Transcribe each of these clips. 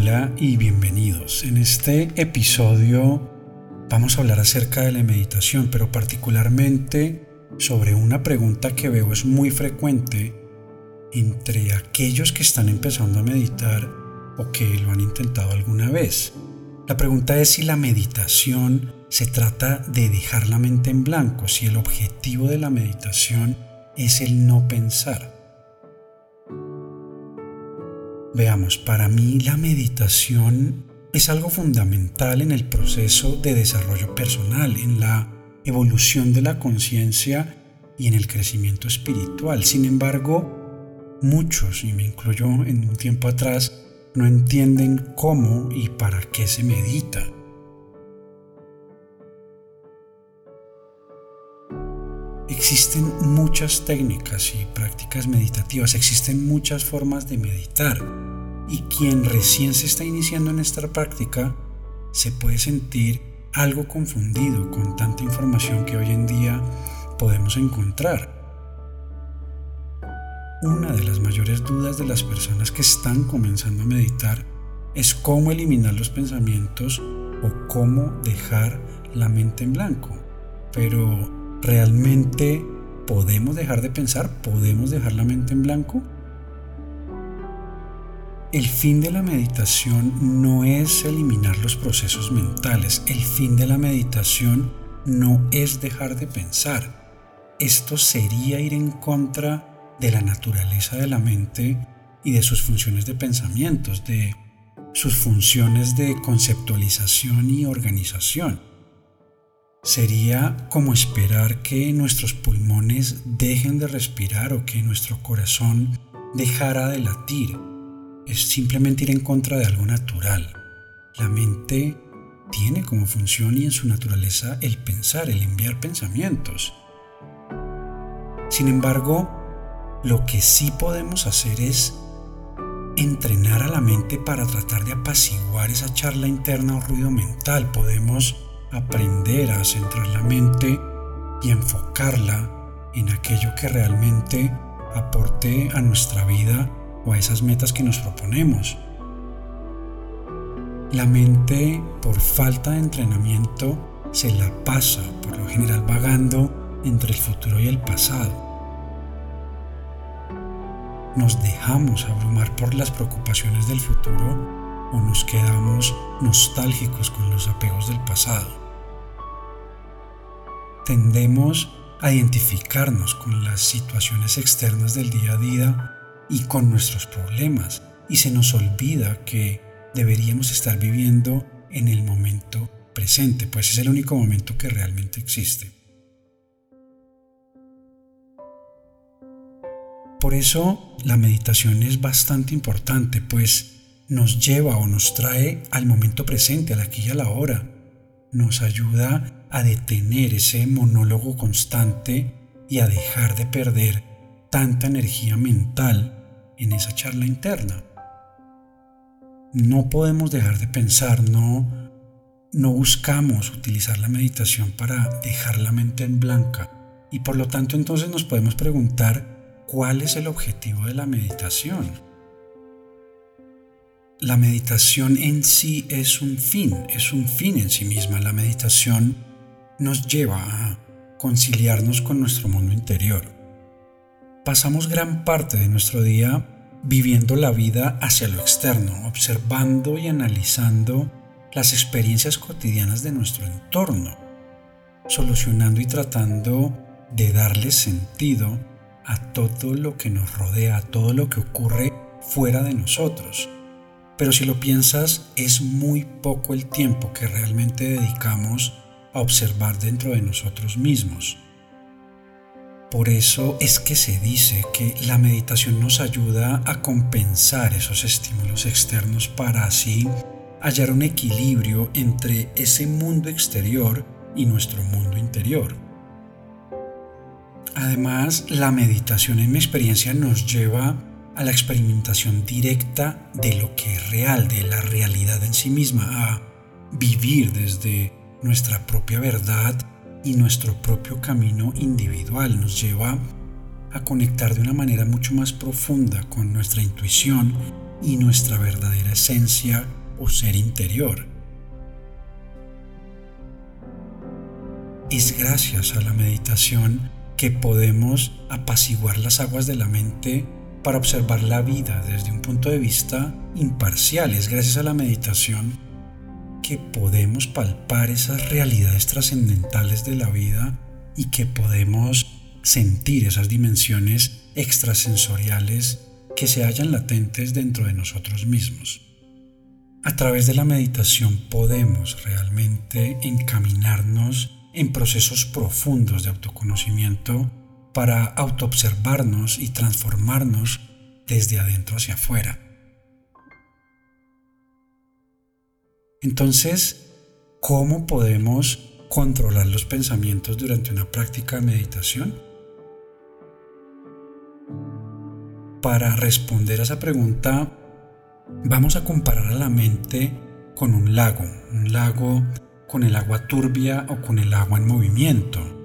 Hola y bienvenidos. En este episodio vamos a hablar acerca de la meditación, pero particularmente sobre una pregunta que veo es muy frecuente entre aquellos que están empezando a meditar o que lo han intentado alguna vez. La pregunta es si la meditación se trata de dejar la mente en blanco, si el objetivo de la meditación es el no pensar. Veamos, para mí la meditación es algo fundamental en el proceso de desarrollo personal, en la evolución de la conciencia y en el crecimiento espiritual. Sin embargo, muchos, y me incluyo en un tiempo atrás, no entienden cómo y para qué se medita. Existen muchas técnicas y prácticas meditativas, existen muchas formas de meditar y quien recién se está iniciando en esta práctica se puede sentir algo confundido con tanta información que hoy en día podemos encontrar. Una de las mayores dudas de las personas que están comenzando a meditar es cómo eliminar los pensamientos o cómo dejar la mente en blanco. Pero ¿realmente podemos dejar de pensar? ¿Podemos dejar la mente en blanco? El fin de la meditación no es eliminar los procesos mentales, el fin de la meditación no es dejar de pensar. Esto sería ir en contra de la naturaleza de la mente y de sus funciones de pensamientos, de sus funciones de conceptualización y organización. Sería como esperar que nuestros pulmones dejen de respirar o que nuestro corazón dejara de latir es simplemente ir en contra de algo natural. La mente tiene como función y en su naturaleza el pensar, el enviar pensamientos. Sin embargo, lo que sí podemos hacer es entrenar a la mente para tratar de apaciguar esa charla interna o ruido mental. Podemos aprender a centrar la mente y enfocarla en aquello que realmente aporte a nuestra vida a esas metas que nos proponemos. La mente, por falta de entrenamiento, se la pasa por lo general vagando entre el futuro y el pasado. Nos dejamos abrumar por las preocupaciones del futuro o nos quedamos nostálgicos con los apegos del pasado. Tendemos a identificarnos con las situaciones externas del día a día y con nuestros problemas y se nos olvida que deberíamos estar viviendo en el momento presente, pues es el único momento que realmente existe. Por eso la meditación es bastante importante, pues nos lleva o nos trae al momento presente, al aquí y a la hora. Nos ayuda a detener ese monólogo constante y a dejar de perder tanta energía mental en esa charla interna. No podemos dejar de pensar, no, no buscamos utilizar la meditación para dejar la mente en blanca y por lo tanto entonces nos podemos preguntar cuál es el objetivo de la meditación. La meditación en sí es un fin, es un fin en sí misma. La meditación nos lleva a conciliarnos con nuestro mundo interior pasamos gran parte de nuestro día viviendo la vida hacia lo externo, observando y analizando las experiencias cotidianas de nuestro entorno, solucionando y tratando de darle sentido a todo lo que nos rodea, a todo lo que ocurre fuera de nosotros. Pero si lo piensas, es muy poco el tiempo que realmente dedicamos a observar dentro de nosotros mismos. Por eso es que se dice que la meditación nos ayuda a compensar esos estímulos externos para así hallar un equilibrio entre ese mundo exterior y nuestro mundo interior. Además, la meditación en mi experiencia nos lleva a la experimentación directa de lo que es real, de la realidad en sí misma, a vivir desde nuestra propia verdad y nuestro propio camino individual nos lleva a conectar de una manera mucho más profunda con nuestra intuición y nuestra verdadera esencia o ser interior. Es gracias a la meditación que podemos apaciguar las aguas de la mente para observar la vida desde un punto de vista imparcial. Es gracias a la meditación que podemos palpar esas realidades trascendentales de la vida y que podemos sentir esas dimensiones extrasensoriales que se hallan latentes dentro de nosotros mismos. A través de la meditación podemos realmente encaminarnos en procesos profundos de autoconocimiento para autoobservarnos y transformarnos desde adentro hacia afuera. Entonces, ¿cómo podemos controlar los pensamientos durante una práctica de meditación? Para responder a esa pregunta, vamos a comparar a la mente con un lago, un lago con el agua turbia o con el agua en movimiento.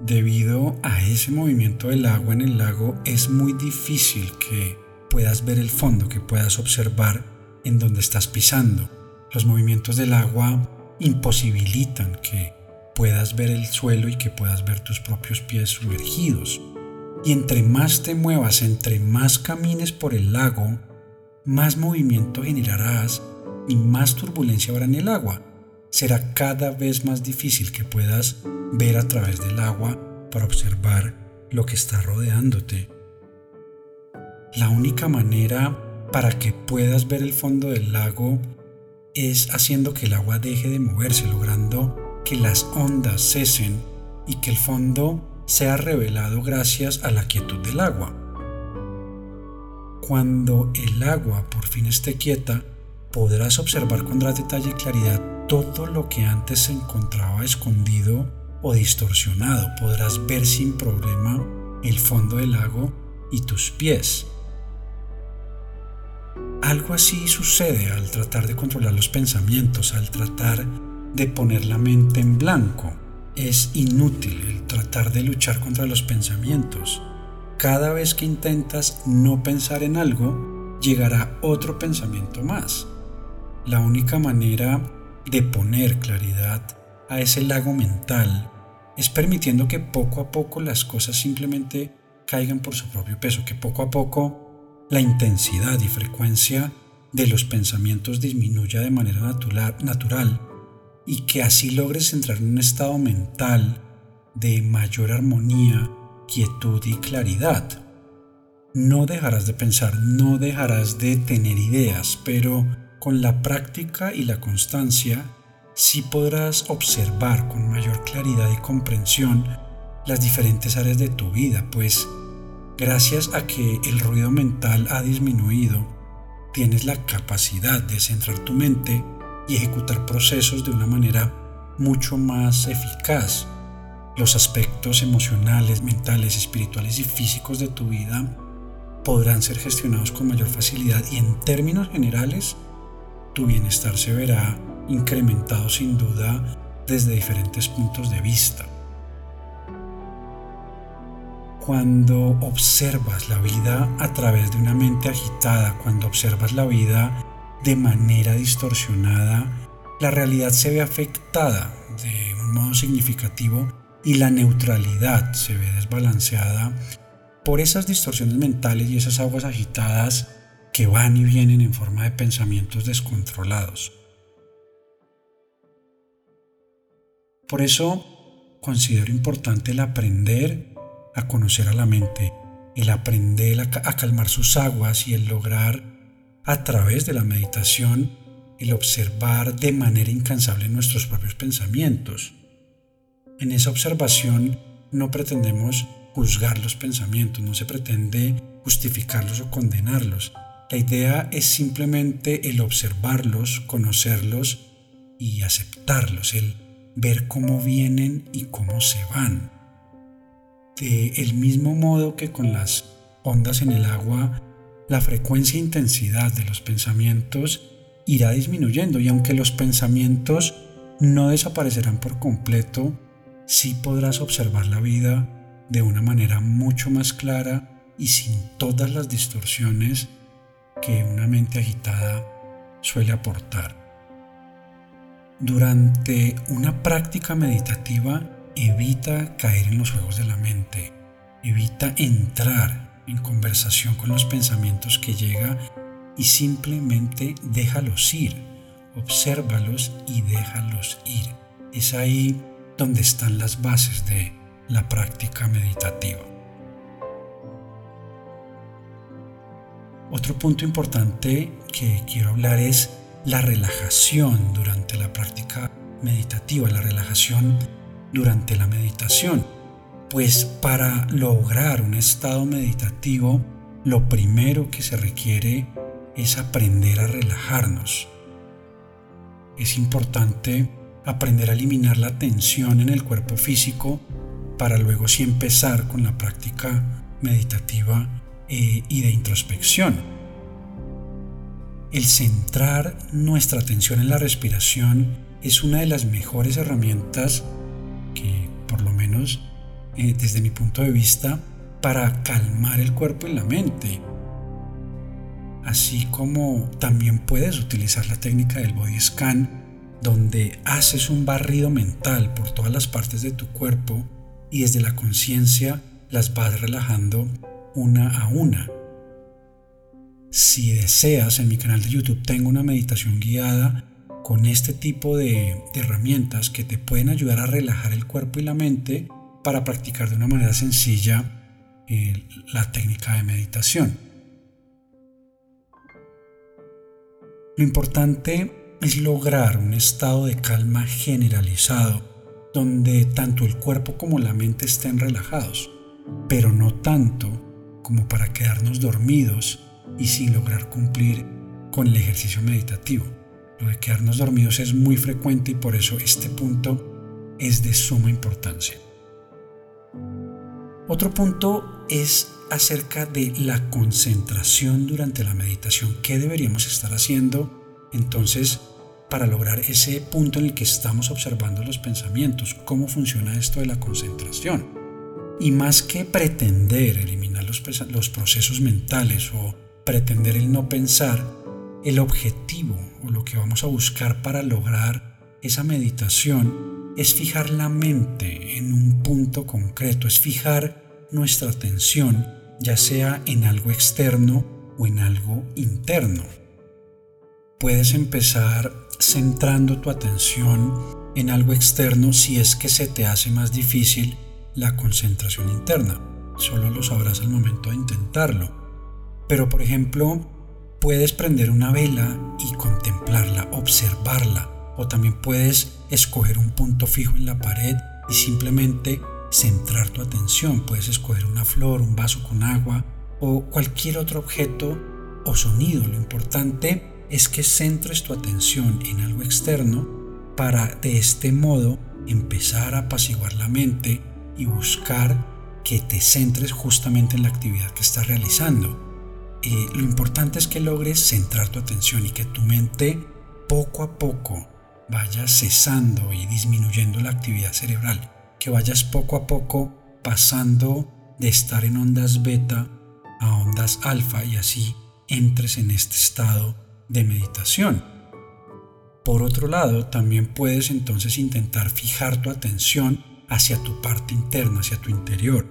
Debido a ese movimiento del agua en el lago es muy difícil que puedas ver el fondo, que puedas observar en donde estás pisando. Los movimientos del agua imposibilitan que puedas ver el suelo y que puedas ver tus propios pies sumergidos. Y entre más te muevas, entre más camines por el lago, más movimiento generarás y más turbulencia habrá en el agua. Será cada vez más difícil que puedas ver a través del agua para observar lo que está rodeándote. La única manera para que puedas ver el fondo del lago es haciendo que el agua deje de moverse, logrando que las ondas cesen y que el fondo sea revelado gracias a la quietud del agua. Cuando el agua por fin esté quieta, podrás observar con gran detalle y claridad todo lo que antes se encontraba escondido o distorsionado. Podrás ver sin problema el fondo del lago y tus pies. Algo así sucede al tratar de controlar los pensamientos, al tratar de poner la mente en blanco es inútil el tratar de luchar contra los pensamientos. Cada vez que intentas no pensar en algo, llegará otro pensamiento más. La única manera de poner claridad a ese lago mental es permitiendo que poco a poco las cosas simplemente caigan por su propio peso, que poco a poco la intensidad y frecuencia de los pensamientos disminuya de manera natural, natural y que así logres entrar en un estado mental de mayor armonía, quietud y claridad. No dejarás de pensar, no dejarás de tener ideas, pero con la práctica y la constancia sí podrás observar con mayor claridad y comprensión las diferentes áreas de tu vida, pues gracias a que el ruido mental ha disminuido, tienes la capacidad de centrar tu mente y ejecutar procesos de una manera mucho más eficaz. Los aspectos emocionales, mentales, espirituales y físicos de tu vida podrán ser gestionados con mayor facilidad y en términos generales tu bienestar se verá incrementado sin duda desde diferentes puntos de vista. Cuando observas la vida a través de una mente agitada, cuando observas la vida de manera distorsionada, la realidad se ve afectada de un modo significativo y la neutralidad se ve desbalanceada por esas distorsiones mentales y esas aguas agitadas que van y vienen en forma de pensamientos descontrolados. Por eso considero importante el aprender a conocer a la mente, el aprender a, calmar sus aguas y el lograr a través de la meditación el observar de manera incansable nuestros propios pensamientos. En esa observación no pretendemos juzgar los pensamientos, no se pretende justificarlos o condenarlos. La idea es simplemente el observarlos, conocerlos y aceptarlos, el ver cómo vienen y cómo se van. De el mismo modo que con las ondas en el agua la frecuencia e intensidad de los pensamientos irá disminuyendo y aunque los pensamientos no desaparecerán por completo, sí podrás observar la vida de una manera mucho más clara y sin todas las distorsiones que una mente agitada suele aportar. Durante una práctica meditativa evita caer en los juegos de la mente, evita entrar en conversación con los pensamientos que llega y simplemente déjalos ir, obsérvalos y déjalos ir. Es ahí donde están las bases de la práctica meditativa. Otro punto importante que quiero hablar es la relajación durante la práctica meditativa, la relajación durante la meditación. Pues para lograr un estado meditativo, lo primero que se requiere es aprender a relajarnos. Es importante aprender a eliminar la tensión en el cuerpo físico para luego sí empezar con la práctica meditativa eh, y de introspección. El centrar nuestra atención en la respiración es una de las mejores herramientas que, por lo menos eh, desde mi punto de vista, para calmar el cuerpo y la mente. Así como también puedes utilizar la técnica del body scan, donde haces un barrido mental por todas las partes de tu cuerpo y desde la conciencia las vas relajando una a una. Si deseas, en mi canal de YouTube tengo una meditación guiada con este tipo de, herramientas que te pueden ayudar a relajar el cuerpo y la mente para practicar de una manera sencilla eh, la técnica de meditación. Lo importante es lograr un estado de calma generalizado donde tanto el cuerpo como la mente estén relajados, pero no tanto como para quedarnos dormidos y sin lograr cumplir con el ejercicio meditativo. Lo de quedarnos dormidos es muy frecuente y por eso este punto es de suma importancia. Otro punto es acerca de la concentración durante la meditación. ¿Qué deberíamos estar haciendo entonces para lograr ese punto en el que estamos observando los pensamientos, cómo funciona esto de la concentración. Y más que pretender eliminar los, los procesos mentales o pretender el no pensar, el objetivo o lo que vamos a buscar para lograr esa meditación es fijar la mente en un punto concreto, es fijar nuestra atención ya sea en algo externo o en algo interno. Puedes empezar centrando tu atención en algo externo si es que se te hace más difícil la concentración interna. Solo lo sabrás al momento de intentarlo. Pero por ejemplo, puedes prender una vela y contemplarla, observarla. O también puedes escoger un punto fijo en la pared y simplemente centrar tu atención. Puedes escoger una flor, un vaso con agua o cualquier otro objeto o sonido. Lo importante es que centres tu atención en algo externo para de este modo empezar a apaciguar la mente y buscar que te centres justamente en la actividad que estás realizando. Eh, lo importante es que logres centrar tu atención y que tu mente poco a poco vaya cesando y disminuyendo la actividad cerebral, que vayas poco a poco pasando de estar en ondas beta a ondas alfa y así entres en este estado de meditación. Por otro lado, también puedes entonces intentar fijar tu atención hacia tu parte interna, hacia tu interior.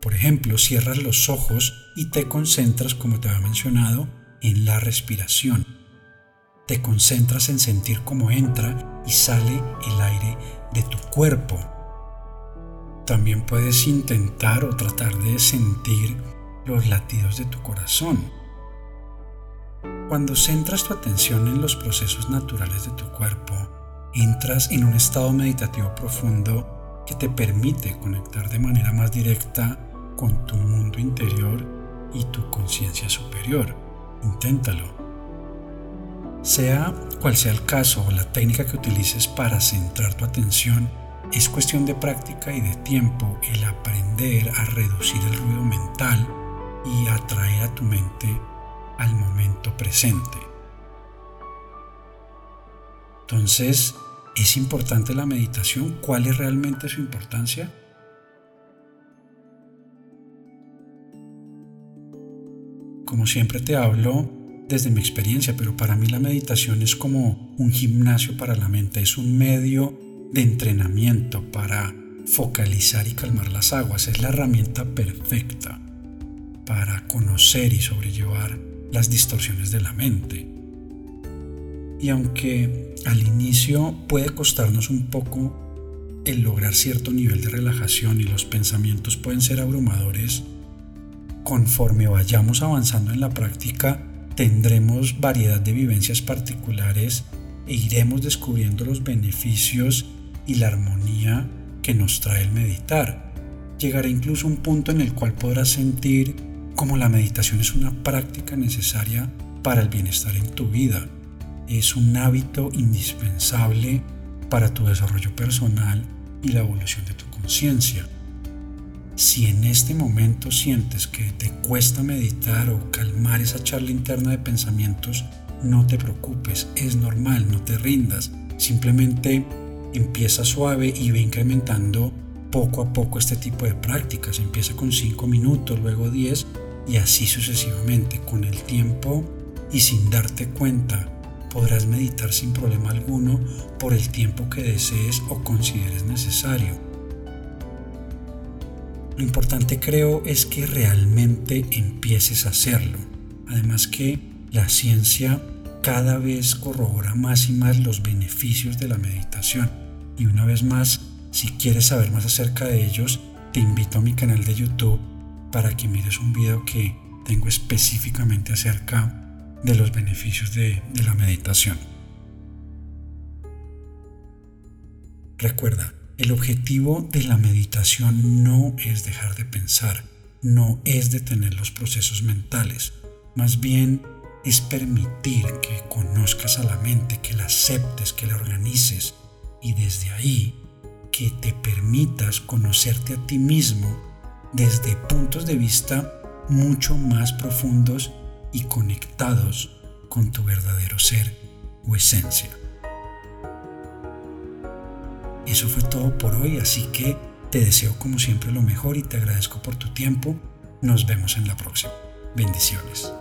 Por ejemplo, cierras los ojos y te concentras, como te había mencionado, en la respiración. Te concentras en sentir cómo entra y sale el aire de tu cuerpo. También puedes intentar o tratar de sentir los latidos de tu corazón. Cuando centras tu atención en los procesos naturales de tu cuerpo, entras en un estado meditativo profundo que te permite conectar de manera más directa con tu mundo interior y tu conciencia superior. Inténtalo. Sea cual sea el caso o la técnica que utilices para centrar tu atención, es cuestión de práctica y de tiempo el aprender a reducir el ruido mental y atraer a tu mente al momento presente. Entonces, ¿es importante la meditación? ¿Cuál es realmente su importancia? como siempre te hablo desde mi experiencia, pero para mí la meditación es como un gimnasio para la mente, es un medio de entrenamiento para focalizar y calmar las aguas, es la herramienta perfecta para conocer y sobrellevar las distorsiones de la mente. Y aunque al inicio puede costarnos un poco el lograr cierto nivel de relajación y los pensamientos pueden ser abrumadores, conforme vayamos avanzando en la práctica, tendremos variedad de vivencias particulares e iremos descubriendo los beneficios y la armonía que nos trae el meditar. Llegará incluso un punto en el cual podrás sentir como la meditación es una práctica necesaria para el bienestar en tu vida. Es un hábito indispensable para tu desarrollo personal y la evolución de tu conciencia. Si en este momento sientes que te cuesta meditar o calmar esa charla interna de pensamientos, no te preocupes, es normal, no te rindas. Simplemente empieza suave y ve incrementando poco a poco este tipo de prácticas. Empieza con 5 minutos, luego 10 y así sucesivamente. Con el tiempo y sin darte cuenta, podrás meditar sin problema alguno por el tiempo que desees o consideres necesario. Lo importante creo es que realmente empieces a hacerlo. Además que la ciencia cada vez corrobora más y más los beneficios de la meditación. Y una vez más, si quieres saber más acerca de ellos, te invito a mi canal de YouTube para que mires un video que tengo específicamente acerca de los beneficios de, la meditación. Recuerda, el objetivo de la meditación no es dejar de pensar, no es detener los procesos mentales, más bien es permitir que conozcas a la mente, que la aceptes, que la organices y desde ahí que te permitas conocerte a ti mismo desde puntos de vista mucho más profundos y conectados con tu verdadero ser o esencia. Eso fue todo por hoy, así que te deseo como siempre lo mejor y te agradezco por tu tiempo. Nos vemos en la próxima. Bendiciones.